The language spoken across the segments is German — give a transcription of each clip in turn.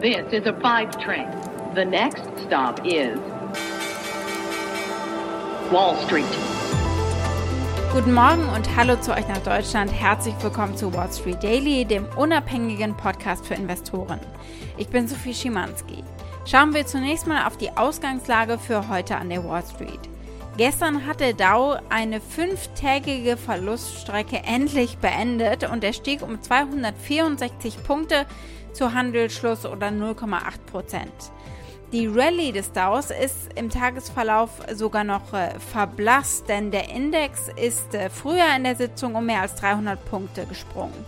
This is a five train. The next stop is Wall Street. Guten Morgen und hallo zu euch nach Deutschland. Herzlich willkommen zu Wall Street Daily, dem unabhängigen Podcast für Investoren. Ich bin Sophie Schimanski. Schauen wir zunächst mal auf die Ausgangslage für heute an der Wall Street. Gestern hat der Dow eine fünftägige Verluststrecke endlich beendet und er stieg um 264 Punkte zu Handelsschluss oder 0,8 Prozent. Die Rallye des Dows ist im Tagesverlauf sogar noch äh, verblasst, denn der Index ist äh, früher in der Sitzung um mehr als 300 Punkte gesprungen.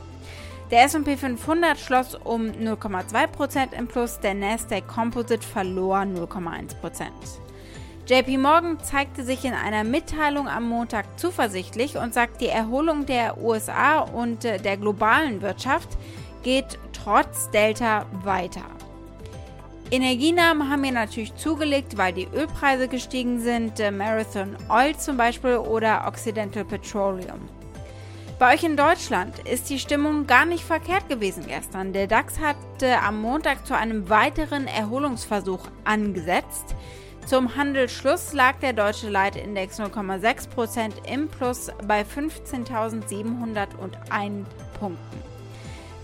Der S&P 500 schloss um 0,2% im Plus, der Nasdaq Composite verlor 0,1%. JP Morgan zeigte sich in einer Mitteilung am Montag zuversichtlich und sagt, die Erholung der USA und äh, der globalen Wirtschaft geht trotz Delta weiter. Energienamen haben hier natürlich zugelegt, weil die Ölpreise gestiegen sind, äh, Marathon Oil zum Beispiel oder Occidental Petroleum. Bei euch in Deutschland ist die Stimmung gar nicht verkehrt gewesen gestern. Der DAX hat äh, am Montag zu einem weiteren Erholungsversuch angesetzt. Zum Handelsschluss lag der deutsche Leitindex 0,6% im Plus bei 15.701 Punkten.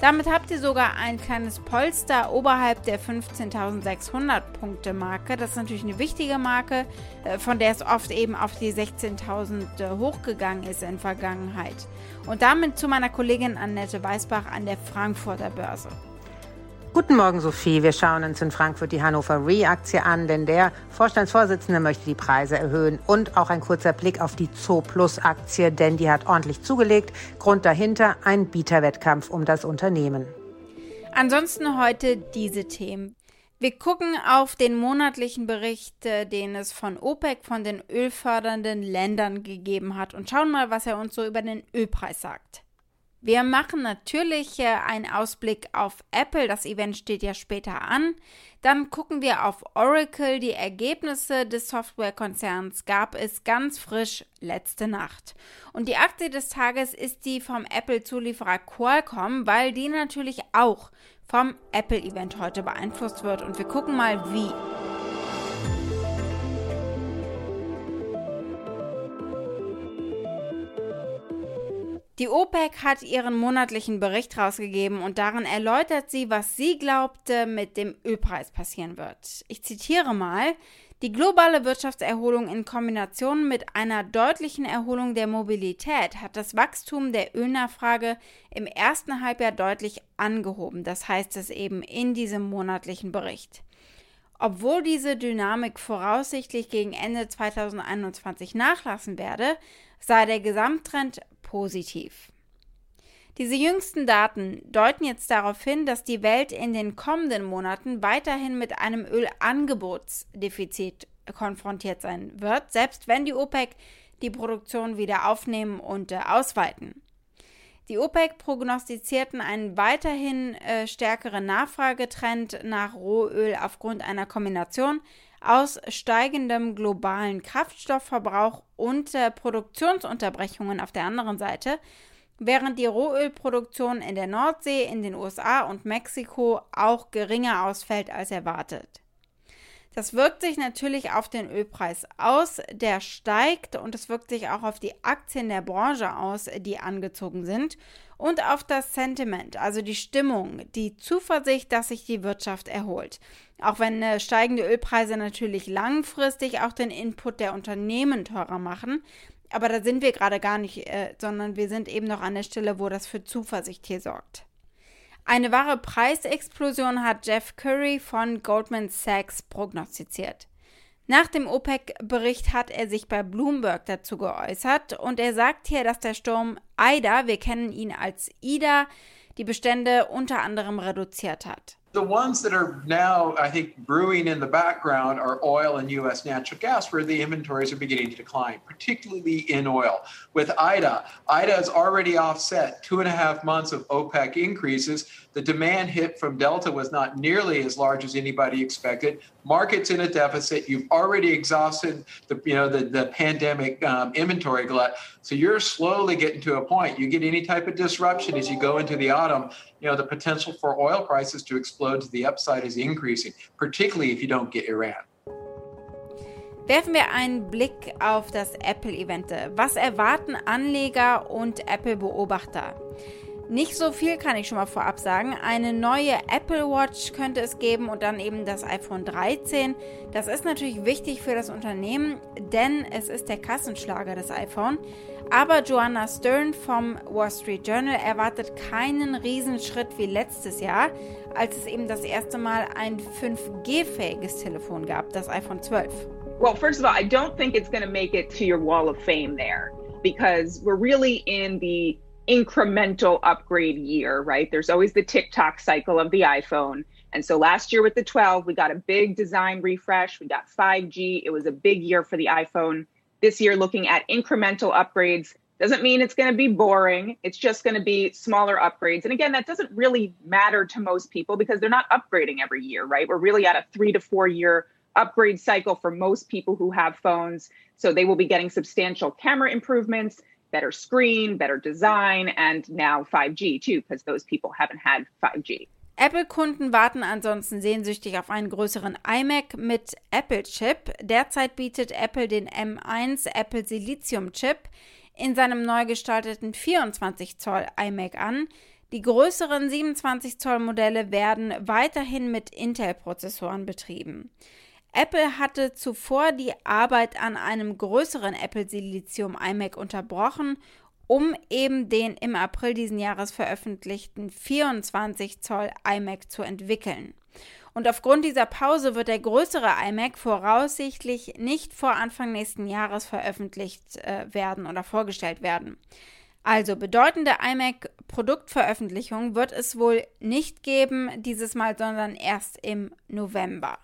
Damit habt ihr sogar ein kleines Polster oberhalb der 15.600 Punkte Marke. Das ist natürlich eine wichtige Marke, äh, von der es oft eben auf die 16.000 äh, hochgegangen ist in Vergangenheit. Und damit zu meiner Kollegin Annette Weißbach an der Frankfurter Börse. Guten Morgen, Sophie. Wir schauen uns in Frankfurt die Hannover Re-Aktie an, denn der Vorstandsvorsitzende möchte die Preise erhöhen. Und auch ein kurzer Blick auf die Zooplus-Aktie, denn die hat ordentlich zugelegt. Grund dahinter ein Bieterwettkampf um das Unternehmen. Ansonsten heute diese Themen. Wir gucken auf den monatlichen Bericht, äh, den es von OPEC, von den ölfördernden Ländern gegeben hat und schauen mal, was er uns so über den Ölpreis sagt. Wir machen natürlich einen Ausblick auf Apple. Das Event steht ja später an. Dann gucken wir auf Oracle. Die Ergebnisse des Softwarekonzerns gab es ganz frisch letzte Nacht. Und die Aktie des Tages ist die vom Apple-Zulieferer Qualcomm, weil die natürlich auch vom Apple-Event heute beeinflusst wird. Und wir gucken mal, wie. Die OPEC hat ihren monatlichen Bericht rausgegeben und darin erläutert sie, was sie glaubte mit dem Ölpreis passieren wird. Ich zitiere mal. Die globale Wirtschaftserholung in Kombination mit einer deutlichen Erholung der Mobilität hat das Wachstum der Ölnachfrage im ersten Halbjahr deutlich angehoben. Das heißt es eben in diesem monatlichen Bericht. Obwohl diese Dynamik voraussichtlich gegen Ende 2021 nachlassen werde, sei der Gesamttrend positiv. Diese jüngsten Daten deuten jetzt darauf hin, dass die Welt in den kommenden Monaten weiterhin mit einem Ölangebotsdefizit konfrontiert sein wird, selbst wenn die OPEC die Produktion wieder aufnehmen und äh, ausweiten. Die OPEC prognostizierten einen weiterhin äh, stärkeren Nachfragetrend nach Rohöl aufgrund einer Kombination aus steigendem globalen Kraftstoffverbrauch und äh, Produktionsunterbrechungen auf der anderen Seite, während die Rohölproduktion in der Nordsee, in den USA und Mexiko auch geringer ausfällt als erwartet. Das wirkt sich natürlich auf den Ölpreis aus, der steigt und es wirkt sich auch auf die Aktien der Branche aus, die angezogen sind und auf das Sentiment, also die Stimmung, die Zuversicht, dass sich die Wirtschaft erholt. Auch wenn äh, steigende Ölpreise natürlich langfristig auch den Input der Unternehmen teurer machen, aber da sind wir gerade gar nicht, äh, sondern wir sind eben noch an der Stelle, wo das für Zuversicht hier sorgt. Eine wahre Preisexplosion hat Jeff Curry von Goldman Sachs prognostiziert. Nach dem OPEC-Bericht hat er sich bei Bloomberg dazu geäußert und er sagt hier, dass der Sturm Ida, wir kennen ihn als Ida, die Bestände unter anderem reduziert hat. The ones that are now, I think, brewing in the background are oil and U.S. natural gas, where the inventories are beginning to decline, particularly in oil. With IDA, IDA has already offset two and a half months of OPEC increases. The demand hit from Delta was not nearly as large as anybody expected. Markets in a deficit. You've already exhausted the, you know, the, the pandemic um, inventory glut. So you're slowly getting to a point. You get any type of disruption as you go into the autumn, you know, the potential for oil prices to explode to the upside is increasing, particularly if you don't get Iran. Werfen wir einen Blick auf das Apple-Event. Was erwarten Anleger und Apple-Beobachter? Nicht so viel kann ich schon mal vorab sagen. Eine neue Apple Watch könnte es geben und dann eben das iPhone 13. Das ist natürlich wichtig für das Unternehmen, denn es ist der Kassenschlager des iPhone. Aber Joanna Stern vom Wall Street Journal erwartet keinen Riesenschritt wie letztes Jahr, als es eben das erste Mal ein 5G-fähiges Telefon gab, das iPhone 12. Well, first of all, I don't think it's going to make it to your wall of fame there because we're really in the incremental upgrade year, right? There's always the TikTok cycle of the iPhone. And so last year with the 12, we got a big design refresh. We got 5G. It was a big year for the iPhone. This year, looking at incremental upgrades doesn't mean it's going to be boring. It's just going to be smaller upgrades. And again, that doesn't really matter to most people because they're not upgrading every year, right? We're really at a three to four year upgrade cycle for most people who have phones. So they will be getting substantial camera improvements, better screen, better design, and now 5G too, because those people haven't had 5G. Apple-Kunden warten ansonsten sehnsüchtig auf einen größeren iMac mit Apple-Chip. Derzeit bietet Apple den M1 Apple Silicium-Chip in seinem neu gestalteten 24 Zoll iMac an. Die größeren 27 Zoll Modelle werden weiterhin mit Intel-Prozessoren betrieben. Apple hatte zuvor die Arbeit an einem größeren Apple Silizium iMac unterbrochen, um eben den im April diesen Jahres veröffentlichten 24 Zoll iMac zu entwickeln. Und aufgrund dieser Pause wird der größere iMac voraussichtlich nicht vor Anfang nächsten Jahres veröffentlicht äh, werden oder vorgestellt werden. Also bedeutende iMac-Produktveröffentlichung wird es wohl nicht geben dieses Mal, sondern erst im November.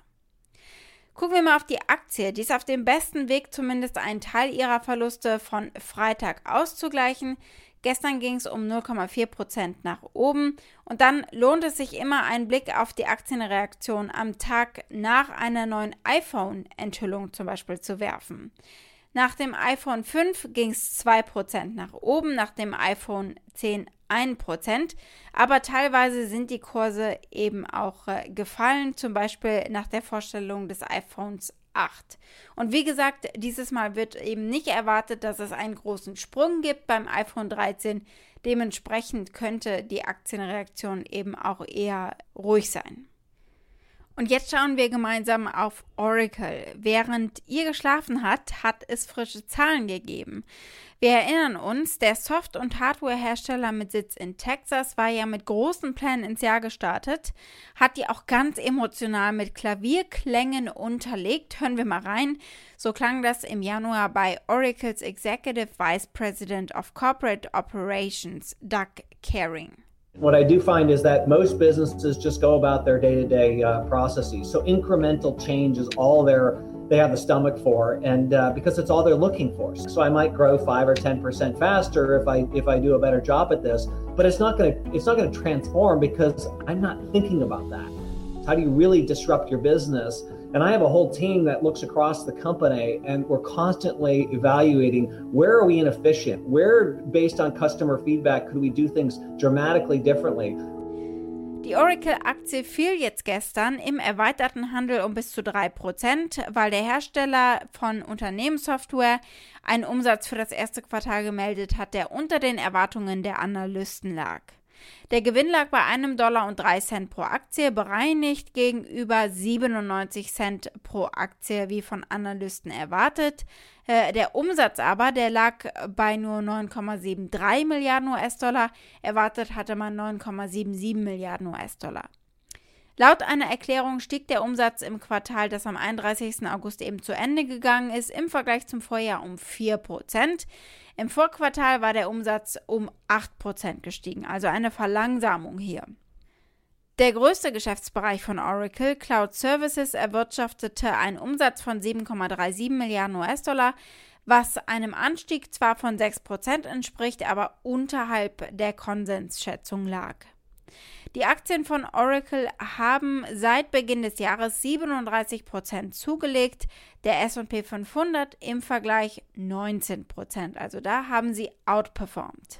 Gucken wir mal auf die Aktie. Die ist auf dem besten Weg, zumindest einen Teil ihrer Verluste von Freitag auszugleichen. Gestern ging es um 0,4% nach oben. Und dann lohnt es sich immer, einen Blick auf die Aktienreaktion am Tag nach einer neuen iPhone-Enthüllung zum Beispiel zu werfen. Nach dem iPhone 5 ging es 2% nach oben, nach dem iPhone 10 1%. Aber teilweise sind die Kurse eben auch äh, gefallen, zum Beispiel nach der Vorstellung des iPhones 8. Und wie gesagt, dieses Mal wird eben nicht erwartet, dass es einen großen Sprung gibt beim iPhone 13. Dementsprechend könnte die Aktienreaktion eben auch eher ruhig sein. Und jetzt schauen wir gemeinsam auf Oracle. Während ihr geschlafen habt, hat es frische Zahlen gegeben. Wir erinnern uns, der Soft- und Hardware-Hersteller mit Sitz in Texas war ja mit großen Plänen ins Jahr gestartet, hat die auch ganz emotional mit Klavierklängen unterlegt. Hören wir mal rein. So klang das im Januar bei Oracles Executive Vice President of Corporate Operations, Doug Caring. What I do find is that most businesses just go about their day to day processes. So incremental change is all they're they have the stomach for, and uh, because it's all they're looking for. So I might grow five or ten percent faster if I if I do a better job at this, but it's not gonna it's not gonna transform because I'm not thinking about that. How do you really disrupt your business? And I have a whole team that looks across the company and we're constantly evaluating where are we inefficient? Where, based on customer feedback, could we do things dramatically differently? Die Oracle-Aktie fiel jetzt gestern im erweiterten Handel um bis zu 3%, weil der Hersteller von Unternehmenssoftware einen Umsatz für das erste Quartal gemeldet hat, der unter den Erwartungen der Analysten lag. Der Gewinn lag bei einem Dollar und drei Cent pro Aktie, bereinigt gegenüber 97 Cent pro Aktie, wie von Analysten erwartet. Äh, der Umsatz aber, der lag bei nur 9,73 Milliarden US-Dollar. Erwartet hatte man 9,77 Milliarden US-Dollar. Laut einer Erklärung stieg der Umsatz im Quartal, das am 31. August eben zu Ende gegangen ist, im Vergleich zum Vorjahr um 4%. Im Vorquartal war der Umsatz um 8% gestiegen, also eine Verlangsamung hier. Der größte Geschäftsbereich von Oracle, Cloud Services, erwirtschaftete einen Umsatz von 7,37 Milliarden US-Dollar, was einem Anstieg zwar von 6% entspricht, aber unterhalb der Konsensschätzung lag. Die Aktien von Oracle haben seit Beginn des Jahres 37% zugelegt, der SP 500 im Vergleich 19% Also da haben sie outperformed.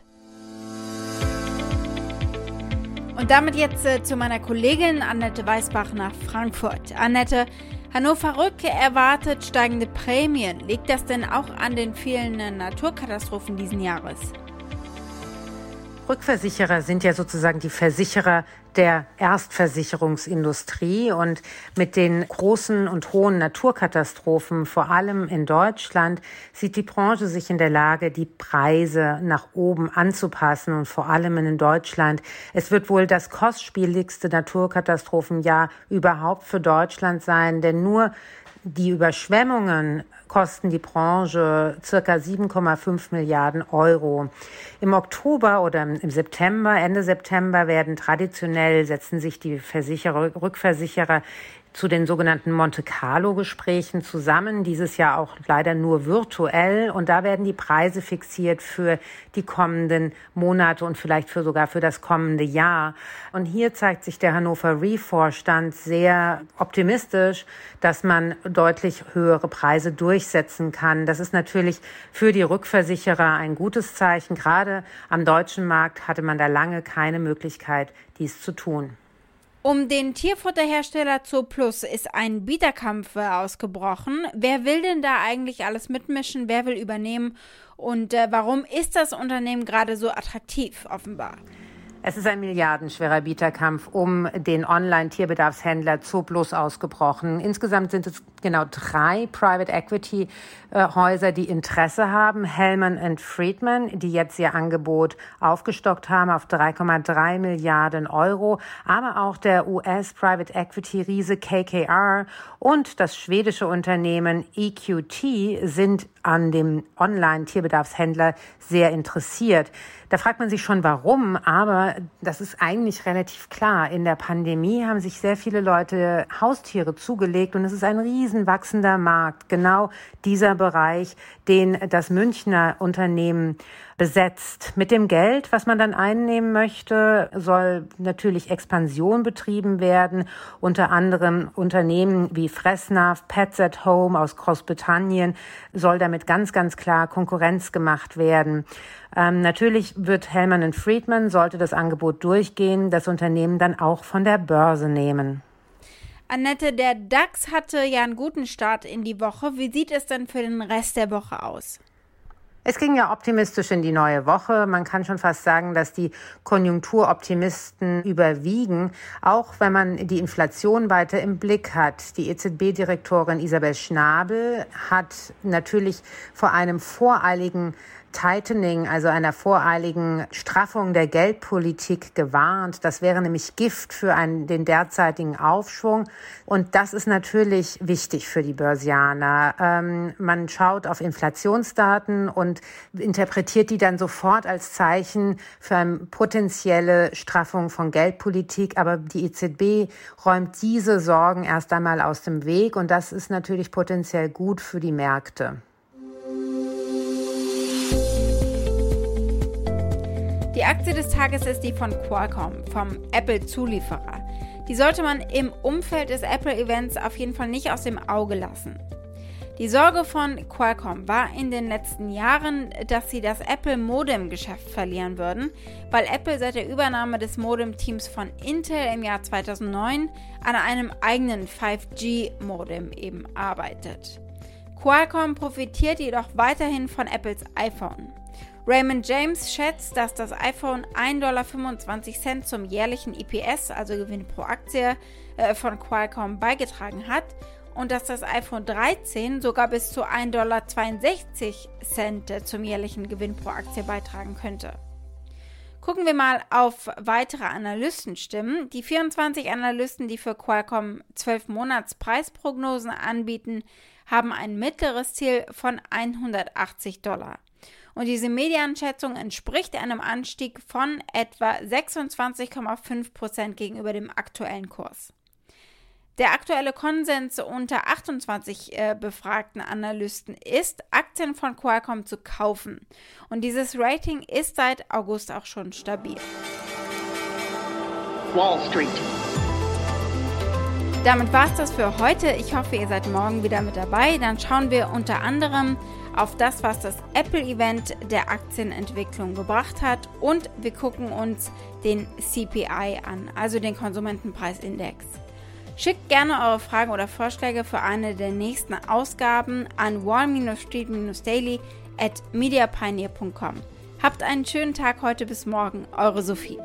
Und damit jetzt äh, zu meiner Kollegin Annette Weißbach nach Frankfurt. Annette, Hannover Rück erwartet steigende Prämien. Liegt das denn auch an den vielen äh, Naturkatastrophen diesen Jahres? Rückversicherer sind ja sozusagen die Versicherer der Erstversicherungsindustrie und mit den großen und hohen Naturkatastrophen, vor allem in Deutschland, sieht die Branche sich in der Lage, die Preise nach oben anzupassen und vor allem in Deutschland. Es wird wohl das kostspieligste Naturkatastrophenjahr überhaupt für Deutschland sein, denn nur die Überschwemmungen kosten die Branche circa 7,5 Milliarden Euro. Im Oktober oder im September, Ende September werden traditionell setzen sich die Versicherer, Rückversicherer zu den sogenannten Monte Carlo Gesprächen zusammen, dieses Jahr auch leider nur virtuell. Und da werden die Preise fixiert für die kommenden Monate und vielleicht für sogar für das kommende Jahr. Und hier zeigt sich der Hannover Re-Vorstand sehr optimistisch, dass man deutlich höhere Preise durchsetzen kann. Das ist natürlich für die Rückversicherer ein gutes Zeichen. Gerade am deutschen Markt hatte man da lange keine Möglichkeit, dies zu tun. Um den Tierfutterhersteller Zooplus ist ein Bieterkampf ausgebrochen. Wer will denn da eigentlich alles mitmischen? Wer will übernehmen? Und äh, warum ist das Unternehmen gerade so attraktiv, offenbar? Es ist ein milliardenschwerer Bieterkampf um den Online-Tierbedarfshändler Zooplus ausgebrochen. Insgesamt sind es genau drei Private Equity äh, Häuser, die Interesse haben. Hellman Friedman, die jetzt ihr Angebot aufgestockt haben auf 3,3 Milliarden Euro, aber auch der US Private Equity Riese KKR und das schwedische Unternehmen EQT sind an dem Online-Tierbedarfshändler sehr interessiert. Da fragt man sich schon warum, aber das ist eigentlich relativ klar. In der Pandemie haben sich sehr viele Leute Haustiere zugelegt und es ist ein riesen wachsender Markt. Genau dieser Bereich, den das Münchner Unternehmen besetzt. Mit dem Geld, was man dann einnehmen möchte, soll natürlich Expansion betrieben werden. Unter anderem Unternehmen wie Fressnapf, Pets at Home aus Großbritannien soll damit ganz, ganz klar Konkurrenz gemacht werden. Ähm, natürlich wird Hellman Friedman, sollte das Angebot durchgehen, das Unternehmen dann auch von der Börse nehmen. Annette, der DAX hatte ja einen guten Start in die Woche. Wie sieht es denn für den Rest der Woche aus? Es ging ja optimistisch in die neue Woche. Man kann schon fast sagen, dass die Konjunkturoptimisten überwiegen, auch wenn man die Inflation weiter im Blick hat. Die EZB-Direktorin Isabel Schnabel hat natürlich vor einem voreiligen Tightening, also einer voreiligen Straffung der Geldpolitik gewarnt. Das wäre nämlich Gift für einen, den derzeitigen Aufschwung. Und das ist natürlich wichtig für die Börsianer. Ähm, man schaut auf Inflationsdaten und interpretiert die dann sofort als Zeichen für eine potenzielle Straffung von Geldpolitik. Aber die EZB räumt diese Sorgen erst einmal aus dem Weg. Und das ist natürlich potenziell gut für die Märkte. Die Aktie des Tages ist die von Qualcomm, vom Apple-Zulieferer. Die sollte man im Umfeld des Apple-Events auf jeden Fall nicht aus dem Auge lassen. Die Sorge von Qualcomm war in den letzten Jahren, dass sie das Apple-Modem-Geschäft verlieren würden, weil Apple seit der Übernahme des Modem-Teams von Intel im Jahr 2009 an einem eigenen 5G-Modem eben arbeitet. Qualcomm profitiert jedoch weiterhin von Apples iPhone. Raymond James schätzt, dass das iPhone 1,25 Dollar zum jährlichen EPS, also Gewinn pro Aktie, äh, von Qualcomm beigetragen hat und dass das iPhone 13 sogar bis zu 1,62 Dollar zum jährlichen Gewinn pro Aktie beitragen könnte. Gucken wir mal auf weitere Analystenstimmen. Die 24 Analysten, die für Qualcomm 12 Monats Preisprognosen anbieten, haben ein mittleres Ziel von 180 Dollar und diese Medianschätzung entspricht einem Anstieg von etwa 26,5 Prozent gegenüber dem aktuellen Kurs. Der aktuelle Konsens unter 28 äh, befragten Analysten ist, Aktien von Qualcomm zu kaufen. Und dieses Rating ist seit August auch schon stabil. Wall Street. Damit war es das für heute. Ich hoffe, ihr seid morgen wieder mit dabei. Dann schauen wir unter anderem auf das, was das Apple-Event der Aktienentwicklung gebracht hat und wir gucken uns den CPI an, also den Konsumentenpreisindex. Schickt gerne eure Fragen oder Vorschläge für eine der nächsten Ausgaben an wall-street-daily at mediapioneer.com. Habt einen schönen Tag heute bis morgen, eure Sophie.